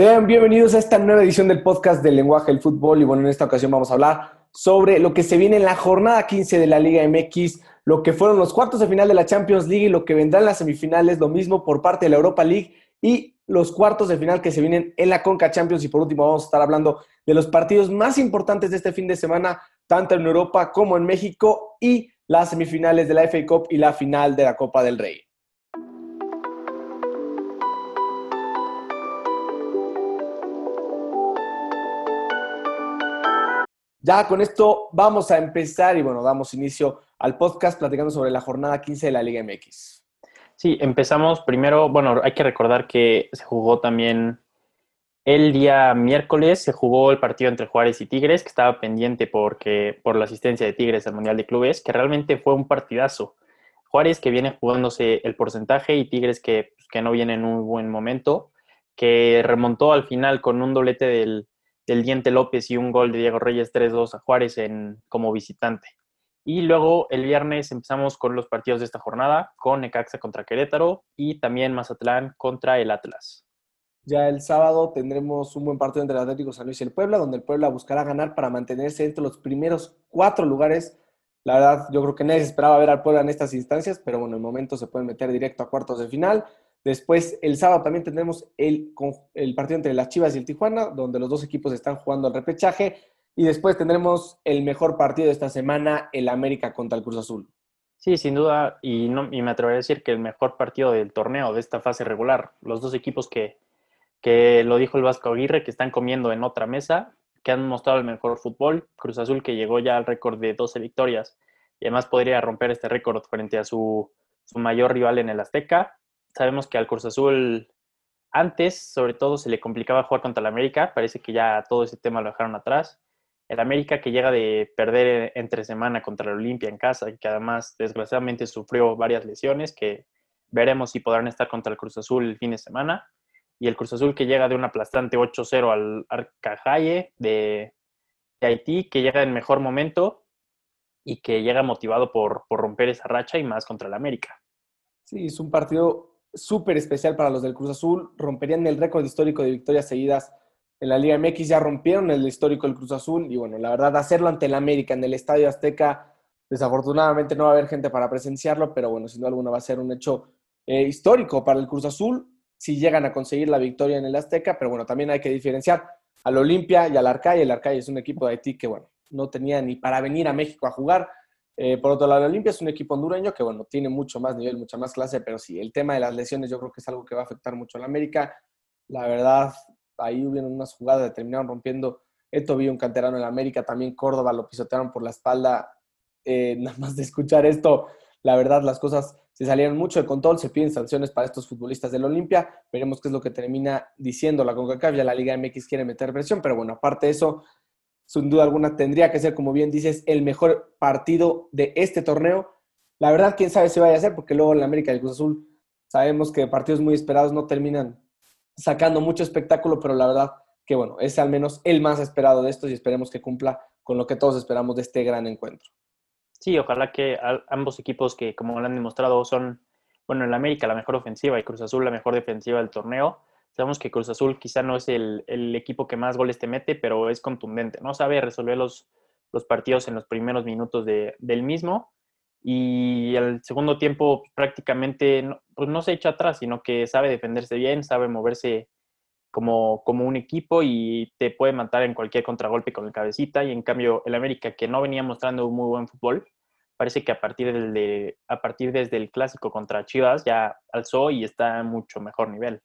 Sean bienvenidos a esta nueva edición del podcast del lenguaje del fútbol y bueno, en esta ocasión vamos a hablar sobre lo que se viene en la jornada 15 de la Liga MX, lo que fueron los cuartos de final de la Champions League y lo que vendrá en las semifinales, lo mismo por parte de la Europa League y los cuartos de final que se vienen en la Conca Champions y por último vamos a estar hablando de los partidos más importantes de este fin de semana, tanto en Europa como en México y las semifinales de la FA Cup y la final de la Copa del Rey. Ya con esto vamos a empezar y bueno, damos inicio al podcast platicando sobre la jornada 15 de la Liga MX. Sí, empezamos primero, bueno, hay que recordar que se jugó también el día miércoles, se jugó el partido entre Juárez y Tigres, que estaba pendiente porque, por la asistencia de Tigres al Mundial de Clubes, que realmente fue un partidazo. Juárez que viene jugándose el porcentaje y Tigres que, pues, que no viene en un buen momento, que remontó al final con un doblete del, del Diente López y un gol de Diego Reyes 3-2 a Juárez en, como visitante. Y luego el viernes empezamos con los partidos de esta jornada, con Necaxa contra Querétaro y también Mazatlán contra el Atlas. Ya el sábado tendremos un buen partido entre el Atlético San Luis y el Puebla, donde el Puebla buscará ganar para mantenerse entre los primeros cuatro lugares. La verdad, yo creo que nadie esperaba ver al Puebla en estas instancias, pero bueno, en momento se pueden meter directo a cuartos de final. Después, el sábado también tendremos el, el partido entre las Chivas y el Tijuana, donde los dos equipos están jugando el repechaje. Y después tendremos el mejor partido de esta semana, el América contra el Cruz Azul. Sí, sin duda, y, no, y me atrevería a decir que el mejor partido del torneo, de esta fase regular. Los dos equipos que, que lo dijo el Vasco Aguirre, que están comiendo en otra mesa, que han mostrado el mejor fútbol. Cruz Azul que llegó ya al récord de 12 victorias y además podría romper este récord frente a su, su mayor rival en el Azteca sabemos que al Cruz Azul antes, sobre todo, se le complicaba jugar contra el América. Parece que ya todo ese tema lo dejaron atrás. El América que llega de perder entre semana contra el Olimpia en casa que además desgraciadamente sufrió varias lesiones que veremos si podrán estar contra el Cruz Azul el fin de semana. Y el Cruz Azul que llega de un aplastante 8-0 al Arcajaye de, de, Haití, que llega en mejor momento y que llega motivado por, por romper esa racha y más contra el América. Sí, es un partido súper especial para los del Cruz Azul. Romperían el récord histórico de victorias seguidas en la Liga MX. Ya rompieron el histórico del Cruz Azul. Y bueno, la verdad, hacerlo ante el América en el Estadio Azteca, desafortunadamente no va a haber gente para presenciarlo, pero bueno, sin duda alguna va a ser un hecho eh, histórico para el Cruz Azul si llegan a conseguir la victoria en el Azteca. Pero bueno, también hay que diferenciar al Olimpia y al Arcay. El Arcay es un equipo de Haití que, bueno, no tenía ni para venir a México a jugar eh, por otro lado, Olimpia es un equipo hondureño que, bueno, tiene mucho más nivel, mucha más clase, pero sí, el tema de las lesiones yo creo que es algo que va a afectar mucho a la América. La verdad, ahí hubieron unas jugadas que terminaron rompiendo. Esto vi un canterano en la América, también Córdoba lo pisotearon por la espalda. Eh, nada más de escuchar esto, la verdad, las cosas se salieron mucho de control, se piden sanciones para estos futbolistas del Olimpia. Veremos qué es lo que termina diciendo la CONCACAF. Ya la Liga MX quiere meter presión, pero bueno, aparte de eso, sin duda alguna tendría que ser, como bien dices, el mejor partido de este torneo. La verdad, quién sabe si vaya a ser, porque luego en la América del Cruz Azul sabemos que partidos muy esperados no terminan sacando mucho espectáculo, pero la verdad que bueno, es al menos el más esperado de estos y esperemos que cumpla con lo que todos esperamos de este gran encuentro. Sí, ojalá que ambos equipos que, como lo han demostrado, son, bueno, en la América la mejor ofensiva y Cruz Azul la mejor defensiva del torneo, Sabemos que Cruz Azul quizá no es el, equipo que más goles te mete, pero es contundente, ¿no? Sabe resolver los, partidos en los primeros minutos del mismo. Y el segundo tiempo prácticamente no, pues no se echa atrás, sino que sabe defenderse bien, sabe moverse como, un equipo y te puede matar en cualquier contragolpe con el cabecita. Y en cambio, el América, que no venía mostrando un muy buen fútbol, parece que a partir, del de, a partir desde el clásico contra Chivas ya alzó y está en mucho mejor nivel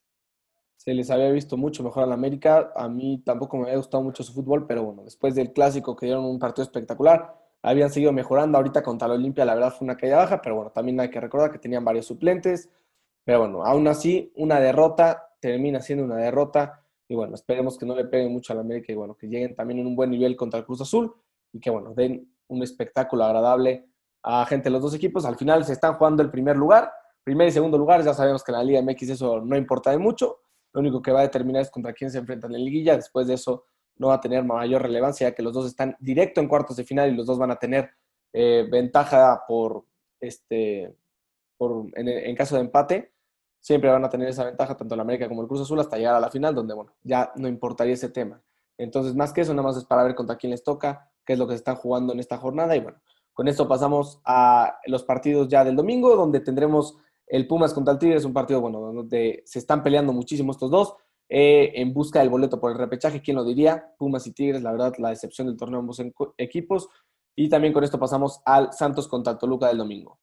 se les había visto mucho mejor a la América. A mí tampoco me había gustado mucho su fútbol, pero bueno, después del clásico que dieron un partido espectacular, habían seguido mejorando. Ahorita contra la Olimpia, la verdad fue una caída baja, pero bueno, también hay que recordar que tenían varios suplentes. Pero bueno, aún así, una derrota termina siendo una derrota. Y bueno, esperemos que no le peguen mucho a la América y bueno, que lleguen también en un buen nivel contra el Cruz Azul y que bueno, den un espectáculo agradable a gente de los dos equipos. Al final se están jugando el primer lugar, primer y segundo lugar. Ya sabemos que en la Liga MX eso no importa de mucho lo único que va a determinar es contra quién se enfrentan en liguilla. Después de eso no va a tener mayor relevancia, ya que los dos están directo en cuartos de final y los dos van a tener eh, ventaja por este por, en, caso de empate. siempre van a tener esa ventaja, tanto el América como el Cruz Azul, hasta llegar a la final, donde, bueno, ya no importaría ese tema. Entonces, más que eso, nada más es para ver contra quién les toca, qué es lo que se están jugando en esta jornada. Y bueno, con esto pasamos a los partidos ya del domingo, donde tendremos el Pumas contra el Tigres, un partido, bueno, donde se están peleando muchísimo estos dos. Eh, en busca del boleto por el repechaje, ¿quién lo diría? Pumas y Tigres, la verdad, la decepción del torneo ambos equipos. Y también con esto pasamos al Santos contra Toluca del domingo.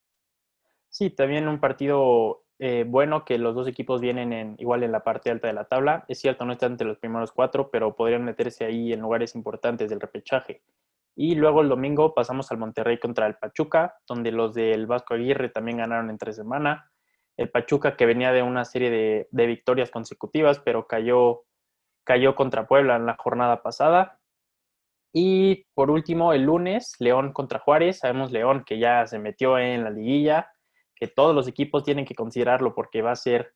Sí, también un partido eh, bueno que los dos equipos vienen en, igual en la parte alta de la tabla. Es cierto, no están entre los primeros cuatro, pero podrían meterse ahí en lugares importantes del repechaje. Y luego el domingo pasamos al Monterrey contra el Pachuca, donde los del Vasco Aguirre también ganaron entre semana. El Pachuca que venía de una serie de, victorias consecutivas, pero cayó, cayó contra Puebla en la jornada pasada. Y por último, el lunes, León contra Juárez. Sabemos León que ya se metió en la liguilla, que todos los equipos tienen que considerarlo porque va a ser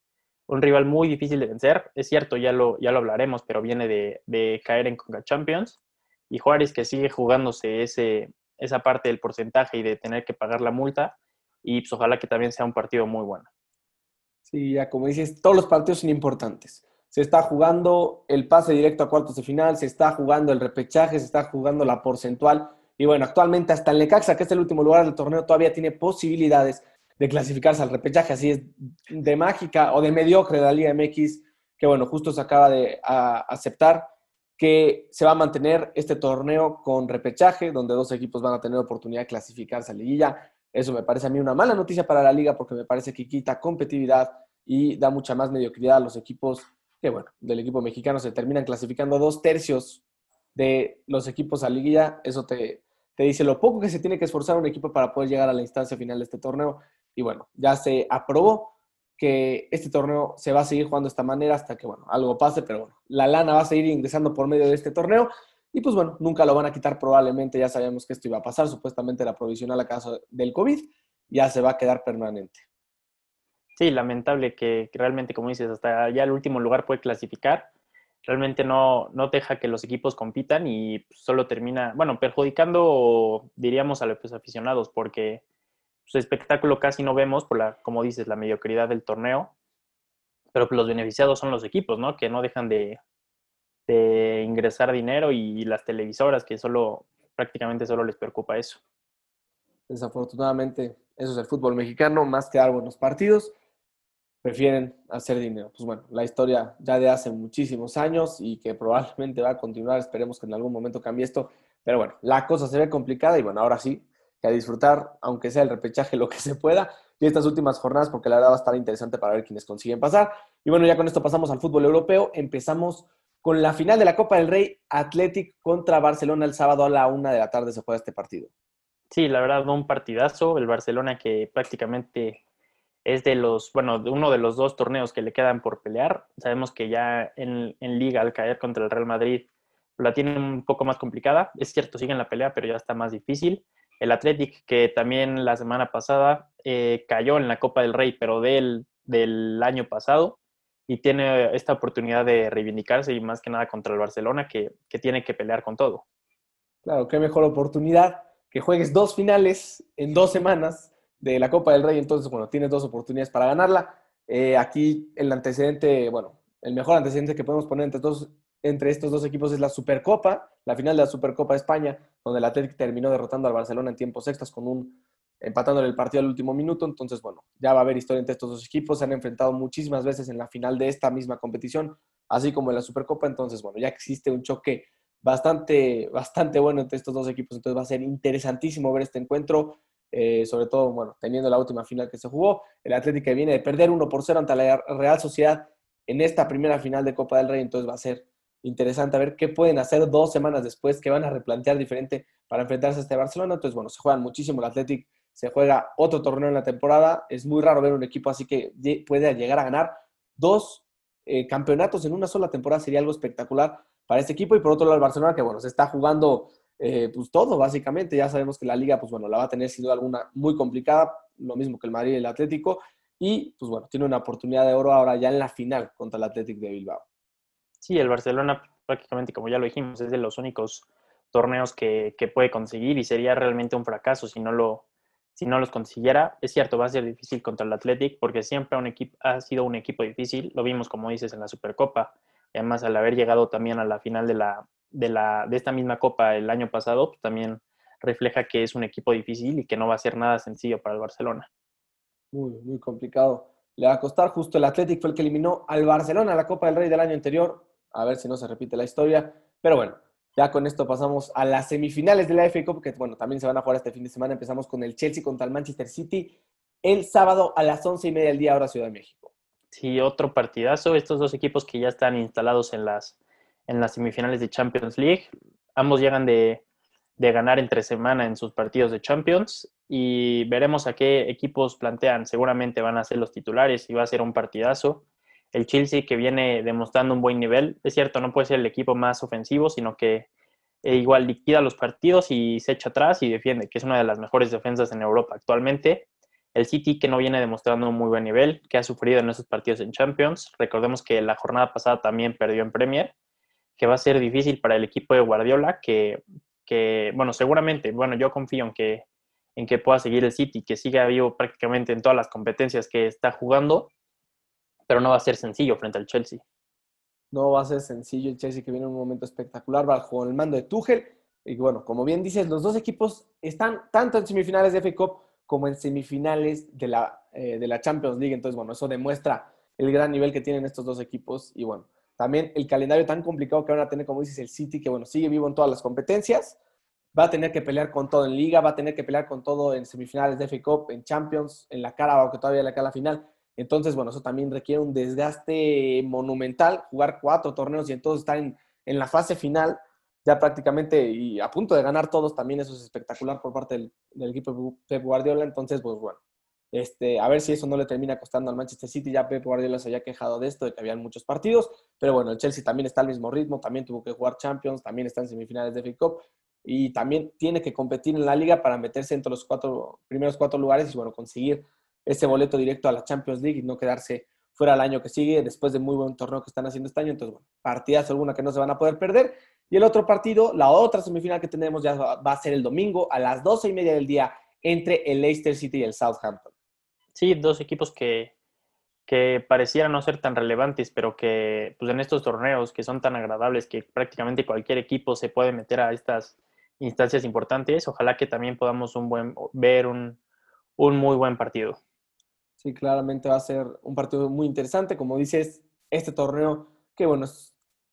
un rival muy difícil de vencer. Es cierto, ya lo, ya lo hablaremos, pero viene de, de caer en Conca Champions. Y Juárez que sigue jugándose ese, esa parte del porcentaje y de tener que pagar la multa. Y pues ojalá que también sea un partido muy bueno. Sí, ya como dices, todos los partidos son importantes se está jugando el pase directo a cuartos de final, se está jugando el repechaje, se está jugando la porcentual. Y bueno, actualmente hasta el Necaxa, que es el último lugar del torneo, todavía tiene posibilidades de clasificarse al repechaje. Así es de mágica o de mediocre la Liga MX, que bueno, justo se acaba de aceptar que se va a mantener este torneo con repechaje, donde dos equipos van a tener oportunidad de clasificarse a liguilla. Eso me parece a mí una mala noticia para la liga porque me parece que quita competitividad y da mucha más mediocridad a los equipos que bueno, del equipo mexicano se terminan clasificando dos tercios de los equipos a liguilla. Eso te, te dice lo poco que se tiene que esforzar un equipo para poder llegar a la instancia final de este torneo. Y bueno, ya se aprobó que este torneo se va a seguir jugando de esta manera hasta que, bueno, algo pase, pero bueno, la lana va a seguir ingresando por medio de este torneo. Y pues bueno, nunca lo van a quitar probablemente, ya sabíamos que esto iba a pasar, supuestamente era provisional a caso del COVID, ya se va a quedar permanente. Sí, lamentable que, realmente, como dices, hasta ya el último lugar puede clasificar. Realmente no, no deja que los equipos compitan y solo termina, bueno, perjudicando, diríamos, a los aficionados, porque su espectáculo casi no vemos por la, como dices, la mediocridad del torneo. Pero los beneficiados son los equipos, ¿no? Que no dejan de, de ingresar dinero y las televisoras que solo prácticamente solo les preocupa eso. Desafortunadamente, eso es el fútbol mexicano, más que dar buenos partidos prefieren hacer dinero. Pues bueno, la historia ya de hace muchísimos años y que probablemente va a continuar, esperemos que en algún momento cambie esto, pero bueno, la cosa se ve complicada y bueno, ahora sí, que a disfrutar, aunque sea el repechaje, lo que se pueda, y estas últimas jornadas, porque la verdad va a estar interesante para ver quiénes consiguen pasar. Y bueno, ya con esto pasamos al fútbol europeo, empezamos con la final de la Copa del Rey, Athletic contra Barcelona el sábado a la una de la tarde se juega este partido. Sí, la verdad, un partidazo. El Barcelona que prácticamente es de los, bueno, de uno de los dos torneos que le quedan por pelear. Sabemos que ya en, liga al caer contra el Real Madrid la tiene un poco más complicada. Es cierto, sigue en la pelea, pero ya está más difícil. El Athletic, que también la semana pasada eh, cayó en la Copa del Rey, pero del, del año pasado, y tiene esta oportunidad de reivindicarse y más que nada contra el Barcelona, que, que tiene que pelear con todo. Claro, qué mejor oportunidad que juegues dos finales en dos semanas de la Copa del Rey, entonces, bueno, tienes dos oportunidades para ganarla. Eh, aquí el antecedente, bueno, el mejor antecedente que podemos poner entre, entre estos dos equipos es la Supercopa, la final de la Supercopa de España, donde el Atlético terminó derrotando al Barcelona en tiempos extras con un empatándole el partido al último minuto. Entonces, bueno, ya va a haber historia entre estos dos equipos. Se han enfrentado muchísimas veces en la final de esta misma competición, así como en la Supercopa. Entonces, bueno, ya existe un choque bastante, bastante bueno entre estos dos equipos. Entonces va a ser interesantísimo ver este encuentro. Eh, sobre todo, bueno, teniendo la última final que se jugó, el Atlético viene de perder 1 por 0 ante la Real Sociedad en esta primera final de Copa del Rey, entonces va a ser interesante ver qué pueden hacer dos semanas después, que van a replantear diferente para enfrentarse a este Barcelona, entonces bueno, se juegan muchísimo el Atlético, se juega otro torneo en la temporada, es muy raro ver un equipo así que puede llegar a ganar dos eh, campeonatos en una sola temporada, sería algo espectacular para este equipo, y por otro lado el Barcelona, que bueno, se está jugando eh, pues todo, básicamente. Ya sabemos que la liga, pues bueno, la va a tener sin duda alguna muy complicada, lo mismo que el Madrid y el Atlético. Y pues bueno, tiene una oportunidad de oro ahora ya en la final contra el Atlético de Bilbao. Sí, el Barcelona prácticamente, como ya lo dijimos, es de los únicos torneos que, puede conseguir y sería realmente un fracaso si no lo, si no los consiguiera. Es cierto, va a ser difícil contra el Athletic porque siempre un equipo, ha sido un equipo difícil. Lo vimos, como dices, en la Supercopa. Además, al haber llegado también a la final de, la, de, la, de esta misma Copa el año pasado, pues, también refleja que es un equipo difícil y que no va a ser nada sencillo para el Barcelona. Muy, muy complicado. Le va a costar. Justo el Athletic fue el que eliminó al Barcelona la Copa del Rey del año anterior. A ver si no se repite la historia. Pero bueno, ya con esto pasamos a las semifinales de la FA Cup, que bueno, también se van a jugar este fin de semana. Empezamos con el Chelsea contra el Manchester City el sábado a las once y media del día, ahora Ciudad de México. Sí, otro partidazo. Estos dos equipos que ya están instalados en las, en las semifinales de Champions League. Ambos llegan de, de ganar entre semana en sus partidos de Champions y veremos a qué equipos plantean. Seguramente van a ser los titulares y va a ser un partidazo el Chelsea que viene demostrando un buen nivel. Es cierto, no puede ser el equipo más ofensivo, sino que eh, igual liquida los partidos y se echa atrás y defiende, que es una de las mejores defensas en Europa actualmente. El City que no viene demostrando un muy buen nivel, que ha sufrido en esos partidos en Champions. Recordemos que la jornada pasada también perdió en Premier, que va a ser difícil para el equipo de Guardiola, que, que bueno, seguramente, bueno, yo confío en que, en que pueda seguir el City, que siga vivo prácticamente en todas las competencias que está jugando pero no va a ser sencillo frente al Chelsea. No va a ser sencillo el Chelsea que viene en un momento espectacular bajo el mando de Tuchel. Y bueno, como bien dices, los dos equipos están tanto en semifinales de FA Cup como en semifinales de la, eh, de la Champions League. Entonces, bueno, eso demuestra el gran nivel que tienen estos dos equipos. Y bueno, también el calendario tan complicado que van a tener, como dices, el City, que bueno, sigue vivo en todas las competencias. Va a tener que pelear con todo en Liga, va a tener que pelear con todo en semifinales de FA Cup, en Champions, en la cara, aunque todavía la cara final. Entonces, bueno, eso también requiere un desgaste monumental, jugar cuatro torneos y entonces estar en, la fase final ya prácticamente y a punto de ganar todos, también eso es espectacular por parte del, equipo de Pep Guardiola. Entonces, pues bueno, este, a ver si eso no le termina costando al Manchester City. Ya Pep Guardiola se había quejado de esto, de que habían muchos partidos, pero bueno, el Chelsea también está al mismo ritmo, también tuvo que jugar Champions, también está en semifinales de FA Cup y también tiene que competir en la liga para meterse entre los cuatro primeros cuatro lugares y bueno, conseguir ese boleto directo a la Champions League y no quedarse fuera el año que sigue después de muy buen torneo que están haciendo este año. Entonces, bueno, partidas alguna que no se van a poder perder. Y el otro partido, la otra semifinal que tenemos ya va a ser el domingo a las doce y media del día entre el Leicester City y el Southampton. Sí, dos equipos que, que parecieran no ser tan relevantes, pero que pues en estos torneos que son tan agradables que prácticamente cualquier equipo se puede meter a estas instancias importantes, ojalá que también podamos un buen, ver un, un muy buen partido. Sí, claramente va a ser un partido muy interesante. Como dices, este torneo, que bueno,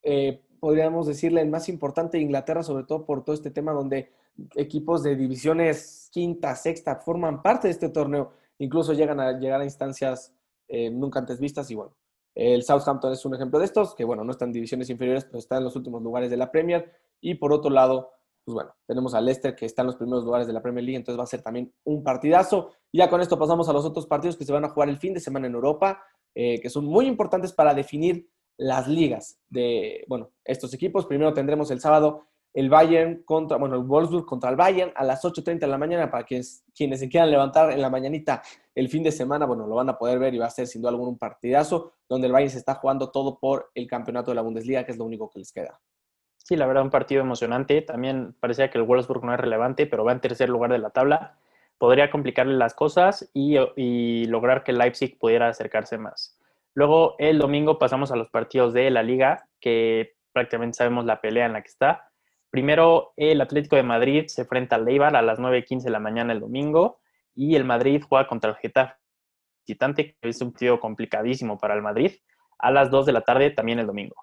eh, podríamos decirle el más importante de Inglaterra, sobre todo por todo este tema donde equipos de divisiones quinta, sexta forman parte de este torneo, incluso llegan a llegar a instancias eh, nunca antes vistas y bueno, el Southampton es un ejemplo de estos, que bueno, no está en divisiones inferiores, pero está en los últimos lugares de la Premier. Y por otro lado, pues bueno, tenemos a Leicester que está en los primeros lugares de la Premier League, entonces va a ser también un partidazo. Ya con esto pasamos a los otros partidos que se van a jugar el fin de semana en Europa, eh, que son muy importantes para definir las ligas de, bueno, estos equipos. Primero tendremos el sábado el Bayern contra, bueno, el Wolfsburg contra el Bayern a las 8.30 de la mañana para quienes, quienes se quieran levantar en la mañanita el fin de semana, bueno, lo van a poder ver y va a ser sin duda alguna un partidazo donde el Bayern se está jugando todo por el campeonato de la Bundesliga, que es lo único que les queda. Sí, la verdad, un partido emocionante. También parecía que el Wolfsburg no es relevante, pero va en tercer lugar de la tabla. Podría complicarle las cosas y, lograr que Leipzig pudiera acercarse más. Luego, el domingo pasamos a los partidos de la liga, que prácticamente sabemos la pelea en la que está. Primero, el Atlético de Madrid se enfrenta al Eibar a las 9.15 de la mañana el domingo y el Madrid juega contra el Getafe visitante, que es un partido complicadísimo para el Madrid, a las 2 de la tarde también el domingo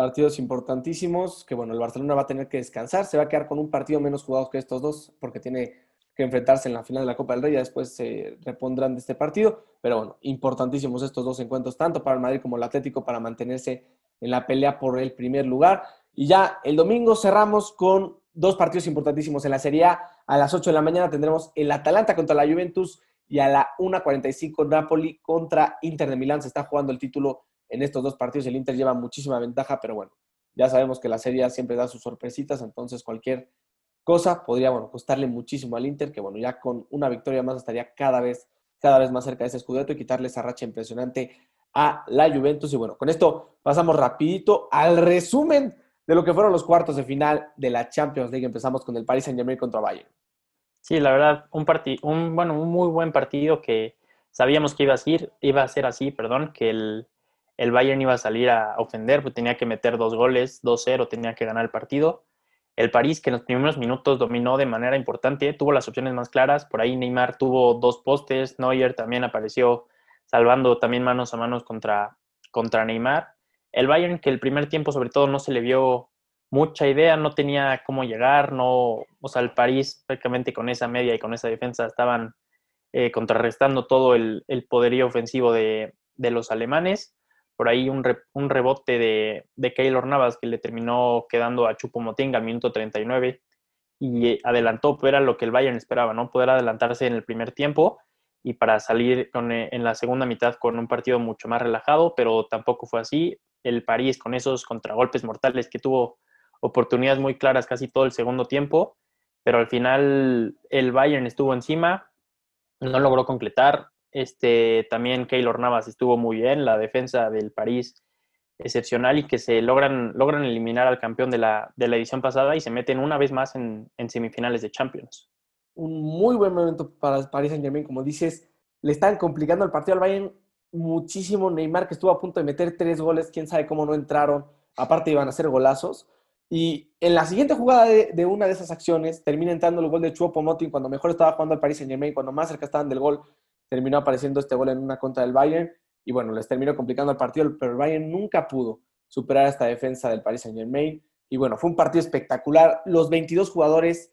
partidos importantísimos que, bueno, el Barcelona va a tener que descansar, se va a quedar con un partido menos jugado que estos dos, porque tiene que enfrentarse en la final de la Copa del Rey, y después se repondrán de este partido, pero bueno, importantísimos estos dos encuentros, tanto para el Madrid como el Atlético, para mantenerse en la pelea por el primer lugar. Y ya el domingo cerramos con dos partidos importantísimos en la Serie A. A las 8 de la mañana tendremos el Atalanta contra la Juventus y a la 1.45 Napoli contra Inter de Milán. Se está jugando el título en estos dos partidos el Inter lleva muchísima ventaja, pero bueno, ya sabemos que la serie siempre da sus sorpresitas, entonces cualquier cosa podría, bueno, costarle muchísimo al Inter, que bueno, ya con una victoria más estaría cada vez, cada vez más cerca de ese escudeto y quitarle esa racha impresionante a la Juventus. Y bueno, con esto pasamos rapidito al resumen de lo que fueron los cuartos de final de la Champions League. Empezamos con el Paris Saint-Germain contra Bayern. Sí, la verdad, un partido, un, bueno, un muy buen partido que sabíamos que iba a ser, iba a ser así, perdón, que el, el Bayern iba a salir a ofender, pues tenía que meter dos goles, 2-0, tenía que ganar el partido. El París, que en los primeros minutos dominó de manera importante, tuvo las opciones más claras. Por ahí Neymar tuvo dos postes, Neuer también apareció salvando también manos a manos contra, contra Neymar. El Bayern, que el primer tiempo sobre todo no se le vio mucha idea, no tenía cómo llegar, no, o sea, el París prácticamente con esa media y con esa defensa estaban eh, contrarrestando todo el, poderío ofensivo de, de los alemanes por ahí un, un rebote de, de, Keylor Navas que le terminó quedando a Chupo Motinga al minuto 39 y eh, adelantó, pero era lo que el Bayern esperaba, ¿no? Poder adelantarse en el primer tiempo y para salir eh, en la segunda mitad con un partido mucho más relajado, pero tampoco fue así. El París con esos contragolpes mortales que tuvo oportunidades muy claras casi todo el segundo tiempo, pero al final el Bayern estuvo encima, no logró completar, este, también Keylor Navas estuvo muy bien, la defensa del París excepcional y que se logran, logran eliminar al campeón de la, de la edición pasada y se meten una vez más en, semifinales de Champions. Un muy buen momento para el Paris Saint Germain, como dices, le están complicando el partido al Bayern muchísimo. Neymar que estuvo a punto de meter tres goles, quién sabe cómo no entraron, aparte iban a ser golazos. Y en la siguiente jugada de, una de esas acciones termina entrando el gol de Choupo-Moting cuando mejor estaba jugando el Paris Saint Germain, cuando más cerca estaban del gol terminó apareciendo este gol en una contra del Bayern y bueno, les terminó complicando el partido, pero el Bayern nunca pudo superar esta defensa del Paris Saint Germain. Y bueno, fue un partido espectacular. Los 22 jugadores,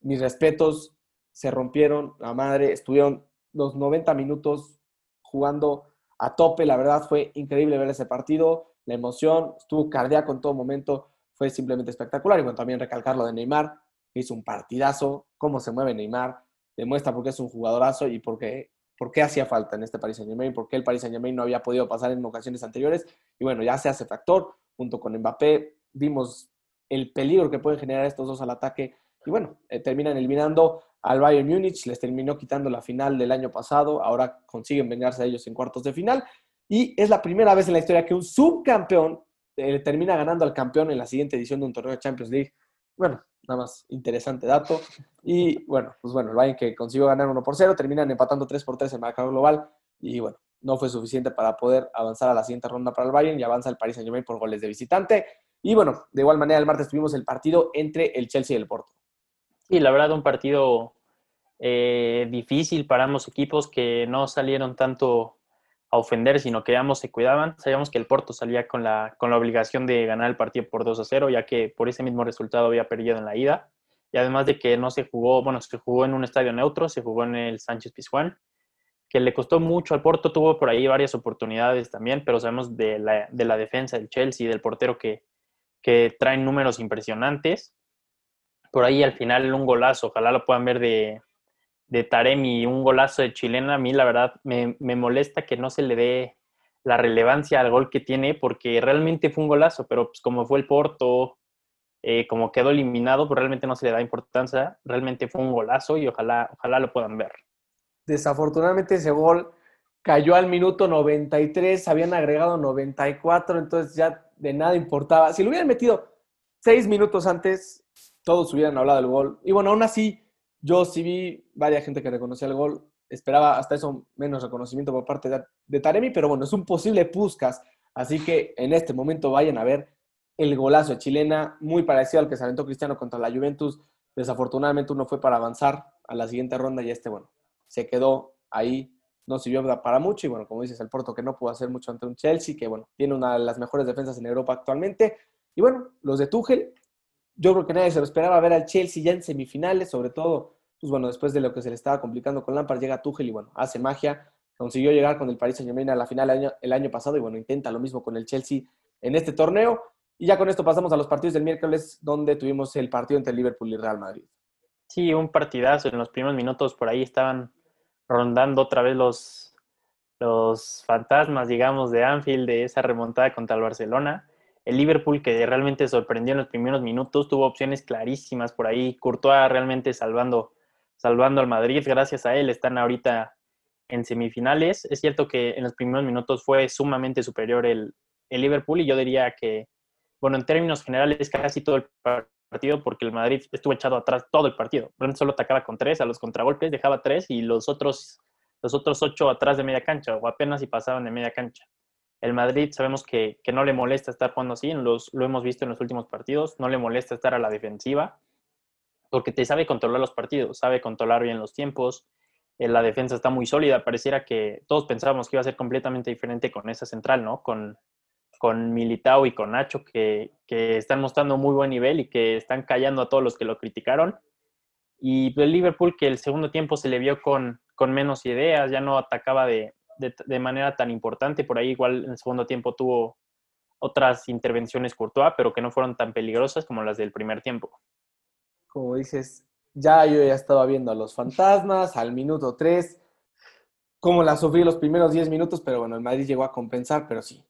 mis respetos, se rompieron la madre, estuvieron los 90 minutos jugando a tope. La verdad fue increíble ver ese partido. La emoción estuvo cardíaco en todo momento. Fue simplemente espectacular. Y bueno, también recalcar lo de Neymar, hizo un partidazo. Cómo se mueve Neymar. Demuestra por qué es un jugadorazo y por qué por qué hacía falta en este Paris Saint Germain, por qué el Paris Saint Germain no había podido pasar en ocasiones anteriores. Y bueno, ya se hace factor, junto con Mbappé, vimos el peligro que pueden generar estos dos al ataque. Y bueno, eh, terminan eliminando al Bayern Múnich, les terminó quitando la final del año pasado, ahora consiguen vengarse a ellos en cuartos de final. Y es la primera vez en la historia que un subcampeón eh, termina ganando al campeón en la siguiente edición de un torneo de Champions League. Bueno, nada más interesante dato. Y bueno, pues bueno, el Bayern que consiguió ganar 1 por 0, terminan empatando 3 por 3 en marcador global y bueno, no fue suficiente para poder avanzar a la siguiente ronda para el Bayern y avanza el Paris Saint-Germain por goles de visitante. Y bueno, de igual manera el martes tuvimos el partido entre el Chelsea y el Porto. Sí, la verdad un partido eh, difícil para ambos equipos que no salieron tanto a ofender, sino que ambos se cuidaban. Sabíamos que el Porto salía con la, con la obligación de ganar el partido por 2 a 0, ya que por ese mismo resultado había perdido en la ida. Y además de que no se jugó, bueno, se jugó en un estadio neutro, se jugó en el Sánchez Pizjuán, que le costó mucho al Porto, tuvo por ahí varias oportunidades también, pero sabemos de la, de la defensa del Chelsea, del portero que, que traen números impresionantes. Por ahí al final un golazo, ojalá lo puedan ver de, de Taremi, un golazo de chilena, a mí la verdad me, molesta que no se le dé la relevancia al gol que tiene, porque realmente fue un golazo, pero pues como fue el Porto, eh, como quedó eliminado, pues realmente no se le da importancia, realmente fue un golazo y ojalá, ojalá lo puedan ver. Desafortunadamente ese gol cayó al minuto 93, habían agregado 94, entonces ya de nada importaba. Si lo hubieran metido seis minutos antes, todos hubieran hablado del gol. Y bueno, aún así, yo sí vi varias gente que reconocía el gol. Esperaba hasta eso menos reconocimiento por parte de, Taremi, pero bueno, es un posible Puskas. Así que en este momento vayan a ver el golazo de chilena, muy parecido al que se aventó Cristiano contra la Juventus. Desafortunadamente uno fue para avanzar a la siguiente ronda y este, bueno, se quedó ahí, no sirvió para mucho. Y bueno, como dices, el Porto que no pudo hacer mucho ante un Chelsea, que bueno, tiene una de las mejores defensas en Europa actualmente. Y bueno, los de Tuchel yo creo que nadie se lo esperaba ver al Chelsea ya en semifinales, sobre todo, pues bueno, después de lo que se le estaba complicando con Lampard, llega Tuchel y bueno, hace magia, consiguió llegar con el Paris Saint-Germain a la final el año, el año pasado y bueno, intenta lo mismo con el Chelsea en este torneo. Y ya con esto pasamos a los partidos del miércoles, donde tuvimos el partido entre Liverpool y Real Madrid. Sí, un partidazo. En los primeros minutos por ahí estaban rondando otra vez los, los fantasmas, digamos, de Anfield, de esa remontada contra el Barcelona el Liverpool que realmente sorprendió en los primeros minutos, tuvo opciones clarísimas por ahí, Courtois realmente salvando, salvando al Madrid, gracias a él están ahorita en semifinales. Es cierto que en los primeros minutos fue sumamente superior el, Liverpool y yo diría que, bueno, en términos generales casi todo el partido porque el Madrid estuvo echado atrás todo el partido. Brent solo atacaba con tres, a los contragolpes dejaba tres y los otros, los otros ocho atrás de media cancha o apenas si pasaban de media cancha. El Madrid sabemos que, no le molesta estar jugando así, lo hemos visto en los últimos partidos, no le molesta estar a la defensiva porque te sabe controlar los partidos, sabe controlar bien los tiempos, eh, la defensa está muy sólida, pareciera que todos pensábamos que iba a ser completamente diferente con esa central, ¿no? Con, con Militao y con Nacho, que, están mostrando muy buen nivel y que están callando a todos los que lo criticaron. Y el Liverpool, que el segundo tiempo se le vio con, con menos ideas, ya no atacaba de, manera tan importante. Por ahí, igual en el segundo tiempo tuvo otras intervenciones Courtois, pero que no fueron tan peligrosas como las del primer tiempo. Como dices, ya yo ya estaba viendo a los fantasmas al minuto 3, como la sufrí los primeros 10 minutos, pero bueno, el Madrid llegó a compensar, pero sí,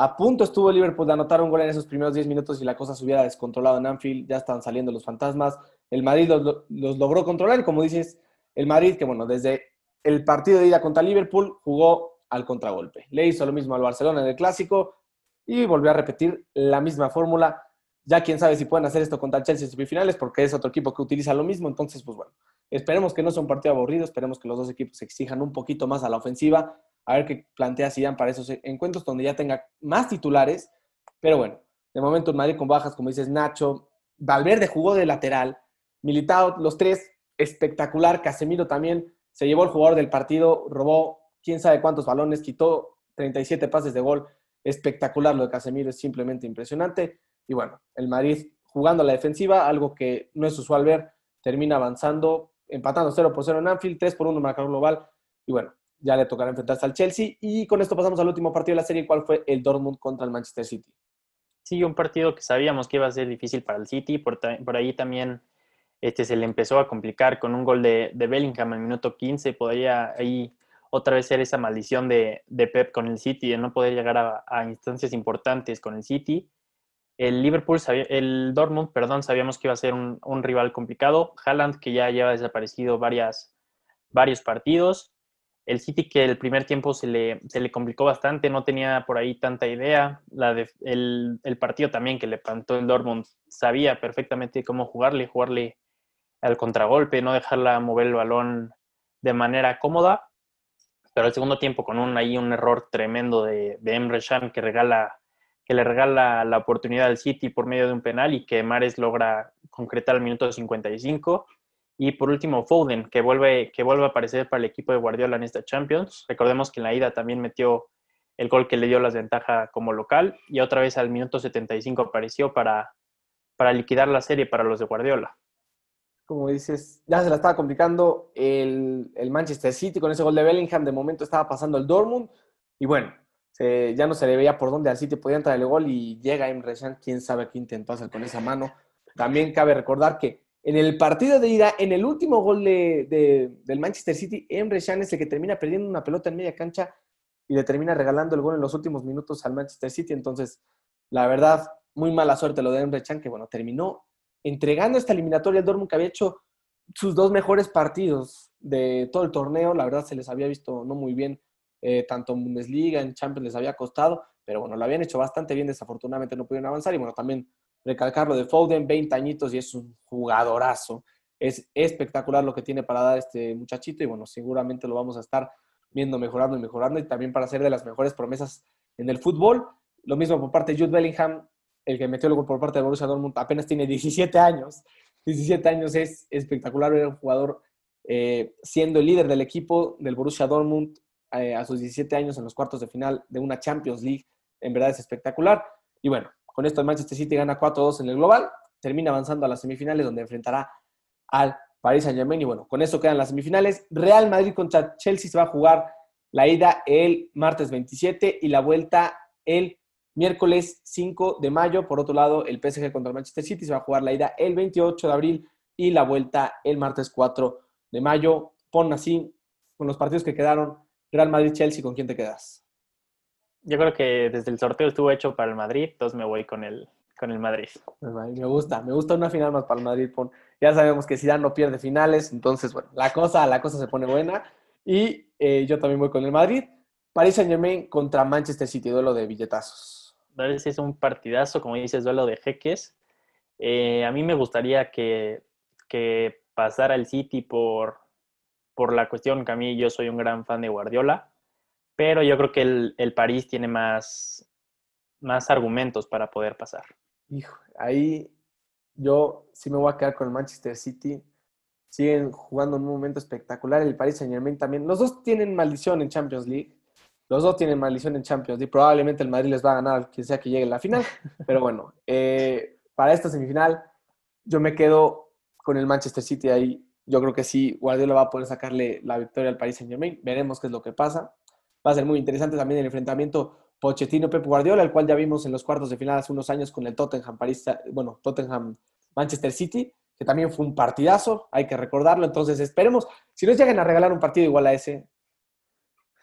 a punto estuvo Liverpool de anotar un gol en esos primeros 10 minutos y la cosa se hubiera descontrolado en Anfield. Ya estaban saliendo los fantasmas. El Madrid los, logró controlar y como dices, el Madrid que bueno, desde el partido de ida contra Liverpool jugó al contragolpe. Le hizo lo mismo al Barcelona en el clásico y volvió a repetir la misma fórmula. Ya quién sabe si pueden hacer esto contra Chelsea en semifinales porque es otro equipo que utiliza lo mismo. Entonces, pues bueno, esperemos que no sea un partido aburrido, esperemos que los dos equipos exijan un poquito más a la ofensiva a ver qué plantea Zidane para esos encuentros donde ya tenga más titulares. Pero bueno, de momento en Madrid con bajas, como dices, Nacho, Valverde jugó de lateral, Militao, los tres, espectacular, Casemiro también se llevó el jugador del partido, robó quién sabe cuántos balones, quitó 37 pases de gol, espectacular lo de Casemiro, es simplemente impresionante. Y bueno, el Madrid jugando a la defensiva, algo que no es usual ver, termina avanzando, empatando 0 por 0 en Anfield, 3 por 1 marcador global. Y bueno, ya le tocará enfrentarse al Chelsea. Y con esto pasamos al último partido de la serie, cuál fue el Dortmund contra el Manchester City. Sí, un partido que sabíamos que iba a ser difícil para el City, por, por ahí también este, se le empezó a complicar con un gol de, de Bellingham en el minuto 15, podría ahí otra vez ser esa maldición de, de Pep con el City, de no poder llegar a, instancias importantes con el City. El Liverpool, el Dortmund, perdón, sabíamos que iba a ser un, rival complicado. Haaland, que ya lleva desaparecido varias, varios partidos. El City que el primer tiempo se le, se le complicó bastante, no tenía por ahí tanta idea. La de, el, partido también que le plantó el Dortmund sabía perfectamente cómo jugarle, jugarle al contragolpe, no dejarla mover el balón de manera cómoda. Pero el segundo tiempo con un, ahí un error tremendo de, de Emre Can que, regala, que le regala la oportunidad al City por medio de un penal y que Mares logra concretar al minuto 55 y por último, Foden, que vuelve, que vuelve a aparecer para el equipo de Guardiola en esta Champions. Recordemos que en la ida también metió el gol que le dio la ventaja como local y otra vez al minuto 75 apareció para, para liquidar la serie para los de Guardiola. Como dices, ya se la estaba complicando el, Manchester City con ese gol de Bellingham. De momento estaba pasando el Dortmund y bueno, ya no se le veía por dónde al City podía entrar el gol y llega Emre Can, quién sabe qué intentó hacer con esa mano. También cabe recordar que en el partido de ida, en el último gol de, del Manchester City, Emre Can es el que termina perdiendo una pelota en media cancha y le termina regalando el gol en los últimos minutos al Manchester City. Entonces, la verdad, muy mala suerte lo de Emre Can, que bueno, terminó entregando esta eliminatoria al Dortmund que había hecho sus dos mejores partidos de todo el torneo. La verdad, se les había visto no muy bien, eh, tanto en Bundesliga, en Champions les había costado, pero bueno, lo habían hecho bastante bien. Desafortunadamente no pudieron avanzar y bueno, también recalcarlo de Foden, 20 añitos y es un jugadorazo. Es espectacular lo que tiene para dar este muchachito y bueno, seguramente lo vamos a estar viendo mejorando y mejorando y también para ser de las mejores promesas en el fútbol. Lo mismo por parte de Jude Bellingham, el que metió luego por parte de Borussia Dortmund, apenas tiene 17 años. 17 años es espectacular ver un jugador eh, siendo el líder del equipo del Borussia Dortmund eh, a sus 17 años en los cuartos de final de una Champions League. En verdad es espectacular. Y bueno, con esto el Manchester City gana 4-2 en el global, termina avanzando a las semifinales donde enfrentará al Paris Saint-Germain. Y bueno, con eso quedan las semifinales. Real Madrid contra Chelsea se va a jugar la ida el martes 27 y la vuelta el miércoles 5 de mayo. Por otro lado, el PSG contra el Manchester City se va a jugar la ida el 28 de abril y la vuelta el martes 4 de mayo. Pon así con los partidos que quedaron Real Madrid-Chelsea, ¿con quién te quedas? Yo creo que desde el sorteo estuvo hecho para el Madrid, entonces me voy con el, con el Madrid. Pues me gusta, me gusta una final más para el Madrid. Ya sabemos que Zidane no pierde finales, entonces, bueno, la cosa, la cosa se pone buena. Y eh, yo también voy con el Madrid. Paris Saint Germain contra Manchester City, duelo de billetazos. Es un partidazo, como dices, duelo de jeques. Eh, a mí me gustaría que, que pasara el City por, por la cuestión que a mí yo soy un gran fan de Guardiola, pero yo creo que el, el París tiene más, más argumentos para poder pasar. Hijo, ahí yo sí me voy a quedar con el Manchester City. Siguen jugando en un momento espectacular. El Paris Saint Germain también. Los dos tienen maldición en Champions League. Los dos tienen maldición en Champions League. Probablemente el Madrid les va a ganar, quien sea que llegue a la final. Pero bueno, eh, para esta semifinal, yo me quedo con el Manchester City ahí. Yo creo que sí, Guardiola va a poder sacarle la victoria al Paris Saint Germain. Veremos qué es lo que pasa. Va a ser muy interesante también el enfrentamiento Pochettino-Pep Guardiola, el cual ya vimos en los cuartos de final hace unos años con el Tottenham, París, bueno, Tottenham Manchester City, que también fue un partidazo, hay que recordarlo. Entonces esperemos, si nos llegan a regalar un partido igual a ese,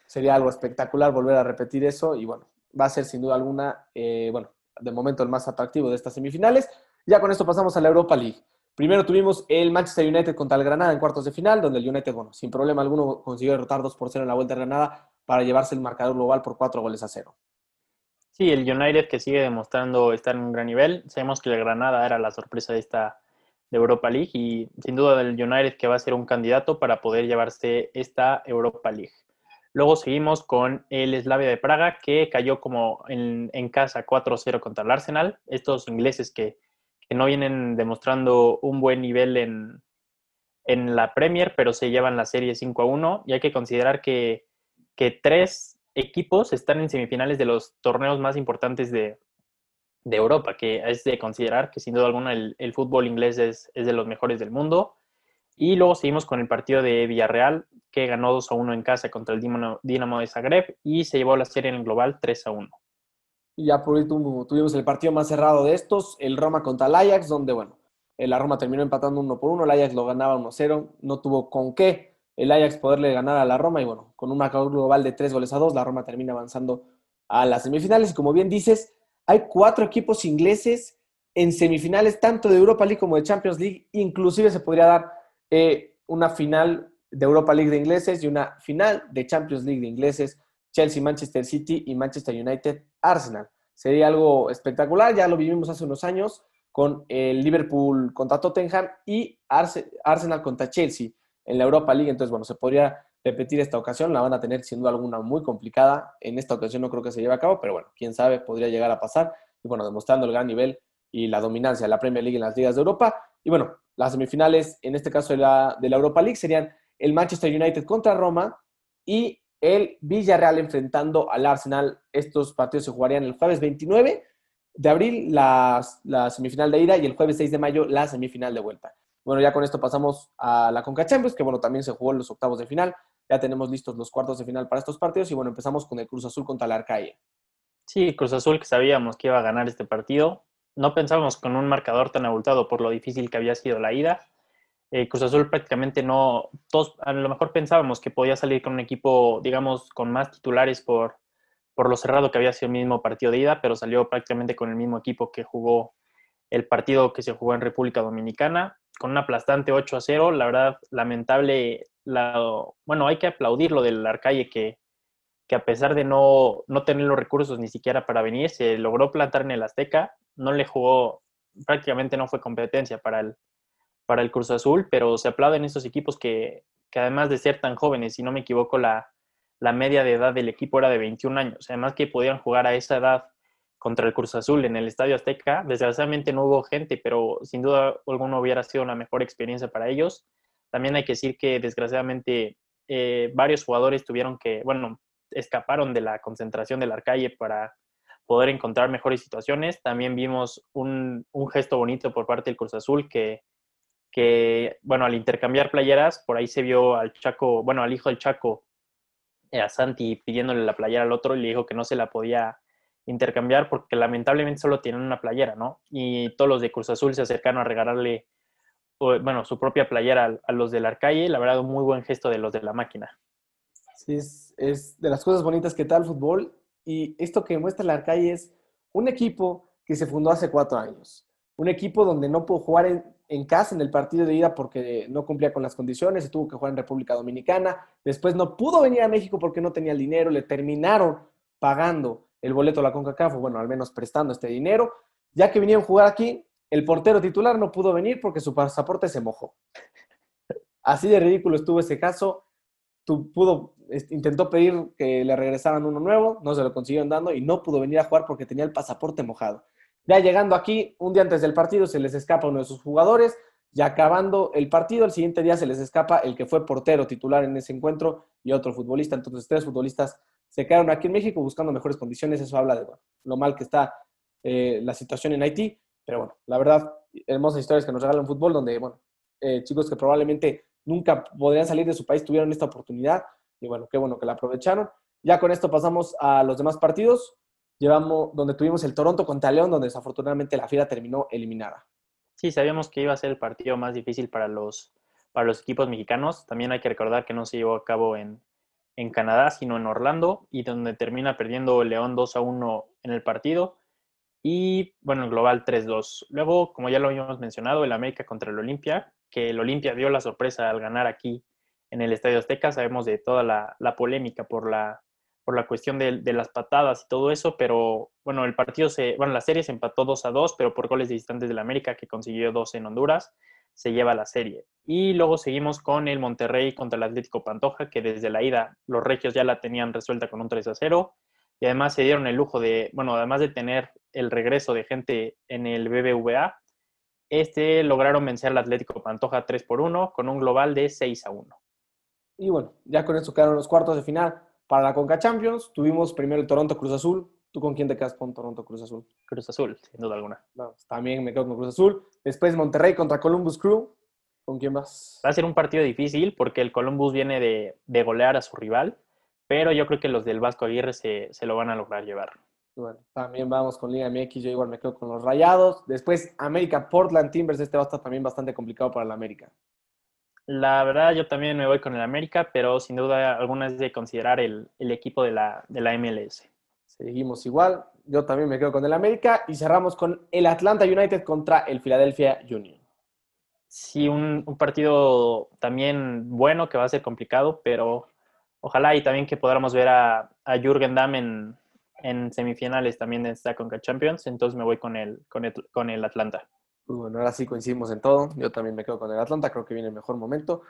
sería algo espectacular volver a repetir eso y bueno, va a ser sin duda alguna, eh, bueno, de momento el más atractivo de estas semifinales. Ya con esto pasamos a la Europa League. Primero tuvimos el Manchester United contra el Granada en cuartos de final, donde el United, bueno, sin problema alguno consiguió derrotar 2 por 0 en la vuelta de Granada para llevarse el marcador global por 4 goles a 0. Sí, el United que sigue demostrando estar en un gran nivel. Sabemos que el Granada era la sorpresa de esta de Europa League y sin duda el United que va a ser un candidato para poder llevarse esta Europa League. Luego seguimos con el Slavia de Praga que cayó como en, casa 4-0 contra el Arsenal. Estos ingleses que, que, no vienen demostrando un buen nivel en, en la Premier, pero se llevan la serie 5-1 y hay que considerar que, que tres equipos están en semifinales de los torneos más importantes de, Europa, que es de considerar que sin duda alguna el, fútbol inglés es, de los mejores del mundo. Y luego seguimos con el partido de Villarreal, que ganó 2 a 1 en casa contra el Dinamo, de Zagreb y se llevó la serie en el global 3 a 1. Y ya por último tuvimos el partido más cerrado de estos, el Roma contra el Ajax, donde, bueno, la Roma terminó empatando 1 por 1, el Ajax lo ganaba 1-0, no tuvo con qué el Ajax poderle ganar a la Roma y bueno, con un marcador global de tres goles a dos, la Roma termina avanzando a las semifinales y como bien dices, hay cuatro equipos ingleses en semifinales tanto de Europa League como de Champions League, inclusive se podría dar eh, una final de Europa League de ingleses y una final de Champions League de ingleses, Chelsea, Manchester City y Manchester United, Arsenal. Sería algo espectacular, ya lo vivimos hace unos años con el Liverpool contra Tottenham y Arsenal contra Chelsea en la Europa League. Entonces, bueno, se podría repetir esta ocasión. La van a tener siendo alguna muy complicada. En esta ocasión no creo que se lleve a cabo, pero bueno, quién sabe, podría llegar a pasar. Y bueno, demostrando el gran nivel y la dominancia de la Premier League en las ligas de Europa. Y bueno, las semifinales, en este caso de la, de la Europa League, serían el Manchester United contra Roma y el Villarreal enfrentando al Arsenal. Estos partidos se jugarían el jueves 29 de abril, la, la semifinal de ida, y el jueves 6 de mayo, la semifinal de vuelta. Bueno, ya con esto pasamos a la Conca Champions, que bueno, también se jugó en los octavos de final. Ya tenemos listos los cuartos de final para estos partidos y bueno, empezamos con el Cruz Azul contra la Arcaye. Sí, Cruz Azul que sabíamos que iba a ganar este partido. No pensábamos con un marcador tan abultado por lo difícil que había sido la ida. Eh, Cruz Azul prácticamente no, todos a lo mejor pensábamos que podía salir con un equipo, digamos, con más titulares por, por lo cerrado que había sido el mismo partido de ida, pero salió prácticamente con el mismo equipo que jugó el partido que se jugó en República Dominicana con un aplastante 8 a 0. La verdad, lamentable. La, bueno, hay que aplaudir lo del Arcalle que, que a pesar de no, no tener los recursos ni siquiera para venir, se logró plantar en el Azteca. No le jugó, prácticamente no fue competencia para el, para el Cruz Azul, pero se aplauden estos equipos que, que además de ser tan jóvenes, si no me equivoco, la, la media de edad del equipo era de 21 años. Además que podían jugar a esa edad contra el Cruz Azul en el Estadio Azteca. Desgraciadamente no hubo gente, pero sin duda alguno hubiera sido una mejor experiencia para ellos. También hay que decir que desgraciadamente eh, varios jugadores tuvieron que, bueno, escaparon de la concentración de la calle para poder encontrar mejores situaciones. También vimos un, un, gesto bonito por parte del Cruz Azul que, que, bueno, al intercambiar playeras, por ahí se vio al Chaco, bueno, al hijo del Chaco, eh, a Santi, pidiéndole la playera al otro y le dijo que no se la podía intercambiar porque lamentablemente solo tienen una playera, ¿no? Y todos los de Cruz Azul se acercaron a regalarle, bueno, su propia playera a, los de la Arcalle. La verdad, un muy buen gesto de los de la máquina. Sí, es, de las cosas bonitas que el fútbol. Y esto que muestra la Arcalle es un equipo que se fundó hace cuatro años. Un equipo donde no pudo jugar en, casa en el partido de ida porque no cumplía con las condiciones, se tuvo que jugar en República Dominicana. Después no pudo venir a México porque no tenía el dinero, le terminaron pagando el boleto a la CONCACAF, bueno, al menos prestando este dinero. Ya que vinieron a jugar aquí, el portero titular no pudo venir porque su pasaporte se mojó. Así de ridículo estuvo ese caso. Pudo, intentó pedir que le regresaran uno nuevo, no se lo consiguieron dando y no pudo venir a jugar porque tenía el pasaporte mojado. Ya llegando aquí, un día antes del partido se les escapa uno de sus jugadores, ya acabando el partido, el siguiente día se les escapa el que fue portero titular en ese encuentro y otro futbolista. Entonces, tres futbolistas se quedaron aquí en México buscando mejores condiciones. Eso habla de lo mal que está eh, la situación en Haití. Pero bueno, la verdad, hermosas historias que nos regalan fútbol, donde, bueno, eh, chicos que probablemente nunca podrían salir de su país tuvieron esta oportunidad. Y bueno, qué bueno que la aprovecharon. Ya con esto pasamos a los demás partidos. Llevamos donde tuvimos el Toronto contra León, donde desafortunadamente la Fiera terminó eliminada. Sí, sabíamos que iba a ser el partido más difícil para los, para los equipos mexicanos. También hay que recordar que no se llevó a cabo en, en Canadá, sino en Orlando, y donde termina perdiendo León 2 a 1 en el partido y bueno, el global 3-2. Luego, como ya lo habíamos mencionado, el América contra el Olimpia, que el Olimpia dio la sorpresa al ganar aquí en el Estadio Azteca. Sabemos de toda la, polémica por la, por la cuestión de, las patadas y todo eso, pero bueno, el partido se, bueno, la serie se empató 2 a 2, pero por goles de distantes del América, que consiguió 2 en Honduras, se lleva la serie. Y luego seguimos con el Monterrey contra el Atlético Pantoja, que desde la ida los regios ya la tenían resuelta con un 3 a 0 y además se dieron el lujo de, bueno, además de tener el regreso de gente en el BBVA, este lograron vencer al Atlético Pantoja 3 por 1 con un global de 6 a 1. Y bueno, ya con esto quedaron los cuartos de final para la Conca Champions. Tuvimos primero el Toronto Cruz Azul. ¿Tú con quién te quedas con Toronto Cruz Azul? Cruz Azul, sin duda alguna. también me quedo con Cruz Azul. Después Monterrey contra Columbus Crew. ¿Con quién vas? Va a ser un partido difícil porque el Columbus viene de, de golear a su rival pero yo creo que los del Vasco Aguirre se, lo van a lograr llevar. Bueno, también vamos con Liga MX, yo igual me quedo con los Rayados. Después América Portland Timbers, este va a estar también bastante complicado para el América. La verdad, yo también me voy con el América, pero sin duda alguna es de considerar el, equipo de la, de la MLS. Seguimos igual, yo también me quedo con el América y cerramos con el Atlanta United contra el Philadelphia Union. Sí, un, un partido también bueno que va a ser complicado, pero ojalá y también que podamos ver a, a Jürgen Damm en, en, semifinales también de esta Conca Champions, entonces me voy con el, con el, con el Atlanta. Bueno, ahora sí coincidimos en todo, yo también me quedo con el Atlanta, creo que viene el mejor momento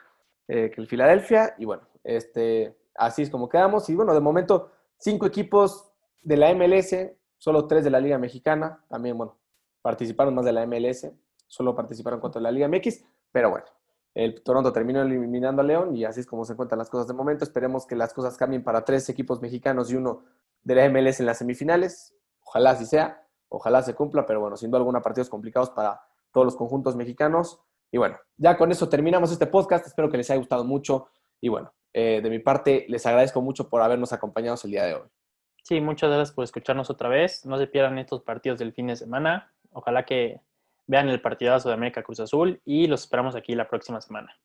eh, que el Filadelfia, y bueno, este, así es como quedamos, y bueno, de momento cinco equipos de la MLS, solo tres de la Liga Mexicana, también, bueno, participaron más de la MLS, solo participaron contra la Liga MX, pero bueno, el Toronto terminó eliminando a León y así es como se encuentran las cosas de momento. Esperemos que las cosas cambien para tres equipos mexicanos y uno de la MLS en las semifinales. Ojalá así sea, ojalá se cumpla, pero bueno, sin duda alguna partidos complicados para todos los conjuntos mexicanos. Y bueno, ya con eso terminamos este podcast. Espero que les haya gustado mucho. Y bueno, eh, de mi parte, les agradezco mucho por habernos acompañado el día de hoy. Sí, muchas gracias por escucharnos otra vez. No se pierdan estos partidos del fin de semana. Ojalá que vean el partidazo de América Cruz Azul y los esperamos aquí la próxima semana.